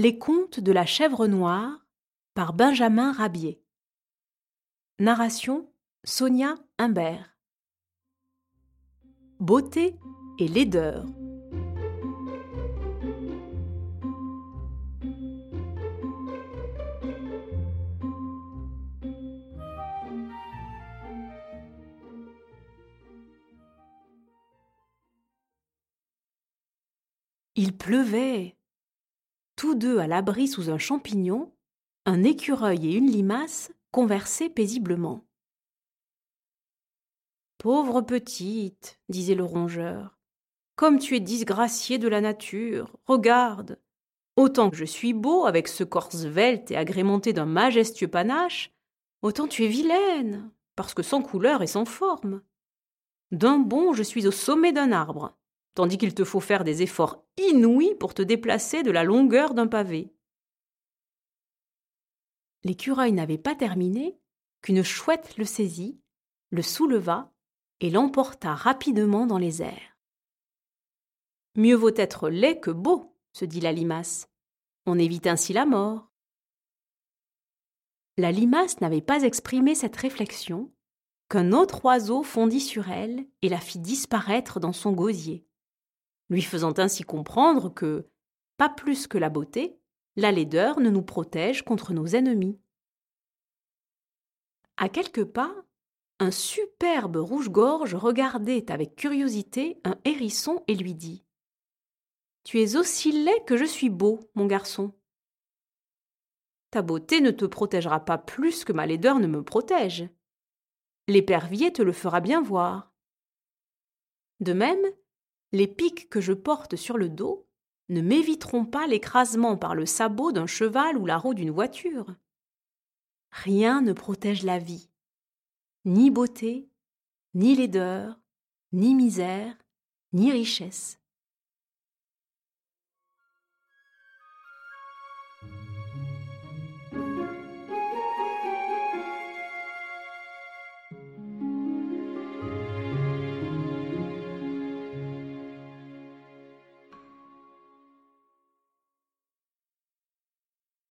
Les contes de la chèvre noire par Benjamin Rabier. Narration Sonia Humbert. Beauté et laideur. Il pleuvait. Tous deux à l'abri sous un champignon, un écureuil et une limace conversaient paisiblement. Pauvre petite, disait le rongeur, comme tu es disgraciée de la nature, regarde. Autant que je suis beau avec ce corps svelte et agrémenté d'un majestueux panache, autant tu es vilaine, parce que sans couleur et sans forme. D'un bond je suis au sommet d'un arbre, tandis qu'il te faut faire des efforts inouïs pour te déplacer de la longueur d'un pavé. L'écureuil n'avait pas terminé qu'une chouette le saisit, le souleva et l'emporta rapidement dans les airs. Mieux vaut être laid que beau, se dit la limace. On évite ainsi la mort. La limace n'avait pas exprimé cette réflexion qu'un autre oiseau fondit sur elle et la fit disparaître dans son gosier lui faisant ainsi comprendre que, pas plus que la beauté, la laideur ne nous protège contre nos ennemis. À quelques pas, un superbe rouge-gorge regardait avec curiosité un hérisson et lui dit Tu es aussi laid que je suis beau, mon garçon. Ta beauté ne te protégera pas plus que ma laideur ne me protège. L'épervier te le fera bien voir. De même, les pics que je porte sur le dos ne m'éviteront pas l'écrasement par le sabot d'un cheval ou la roue d'une voiture. Rien ne protège la vie, ni beauté, ni laideur, ni misère, ni richesse.